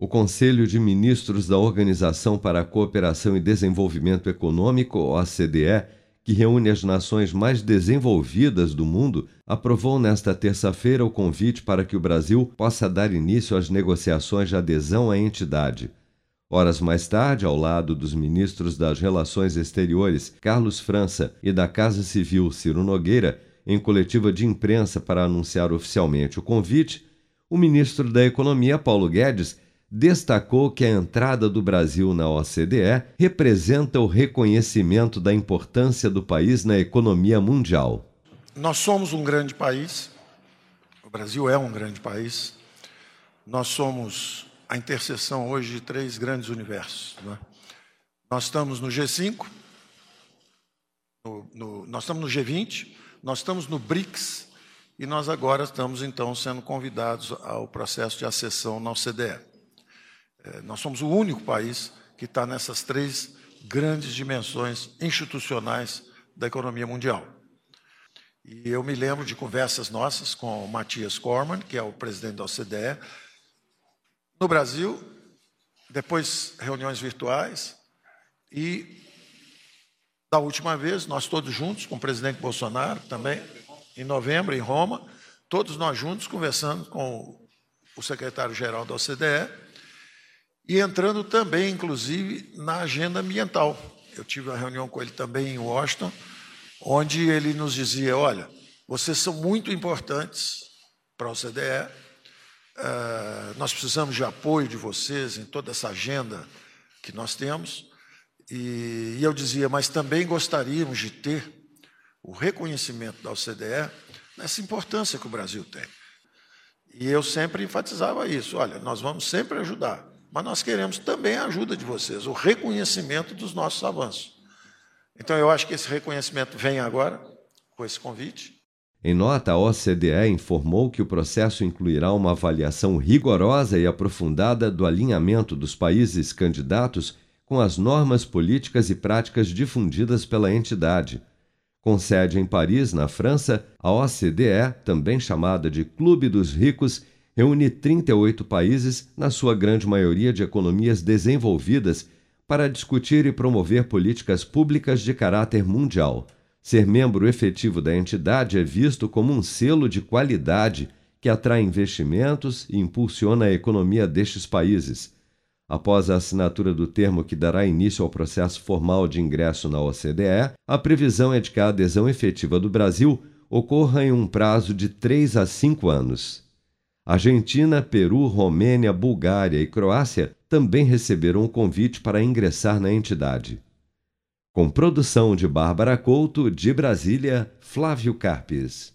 O Conselho de Ministros da Organização para a Cooperação e Desenvolvimento Econômico, OCDE, que reúne as nações mais desenvolvidas do mundo, aprovou nesta terça-feira o convite para que o Brasil possa dar início às negociações de adesão à entidade. Horas mais tarde, ao lado dos ministros das Relações Exteriores, Carlos França, e da Casa Civil, Ciro Nogueira, em coletiva de imprensa para anunciar oficialmente o convite, o ministro da Economia, Paulo Guedes, destacou que a entrada do Brasil na OCDE representa o reconhecimento da importância do país na economia mundial. Nós somos um grande país, o Brasil é um grande país, nós somos a interseção hoje de três grandes universos. Né? Nós estamos no G5, no, no, nós estamos no G20, nós estamos no BRICS e nós agora estamos então sendo convidados ao processo de acessão na OCDE. É, nós somos o único país que está nessas três grandes dimensões institucionais da economia mundial. E eu me lembro de conversas nossas com o Matias Corman, que é o presidente da OCDE, no Brasil, depois reuniões virtuais, e da última vez, nós todos juntos, com o presidente Bolsonaro também, em novembro, em Roma, todos nós juntos conversando com o secretário-geral da OCDE, e entrando também, inclusive, na agenda ambiental. Eu tive uma reunião com ele também em Washington, onde ele nos dizia: olha, vocês são muito importantes para a OCDE, uh, nós precisamos de apoio de vocês em toda essa agenda que nós temos. E eu dizia, mas também gostaríamos de ter o reconhecimento da OCDE nessa importância que o Brasil tem. E eu sempre enfatizava isso: olha, nós vamos sempre ajudar mas nós queremos também a ajuda de vocês, o reconhecimento dos nossos avanços. Então, eu acho que esse reconhecimento vem agora, com esse convite. Em nota, a OCDE informou que o processo incluirá uma avaliação rigorosa e aprofundada do alinhamento dos países candidatos com as normas políticas e práticas difundidas pela entidade. Com sede em Paris, na França, a OCDE, também chamada de Clube dos Ricos, reúne 38 países, na sua grande maioria de economias desenvolvidas, para discutir e promover políticas públicas de caráter mundial. Ser membro efetivo da entidade é visto como um selo de qualidade que atrai investimentos e impulsiona a economia destes países. Após a assinatura do termo que dará início ao processo formal de ingresso na OCDE, a previsão é de que a adesão efetiva do Brasil ocorra em um prazo de três a cinco anos. Argentina, Peru, Romênia, Bulgária e Croácia também receberam o convite para ingressar na entidade. Com produção de Bárbara Couto, de Brasília, Flávio Carpes.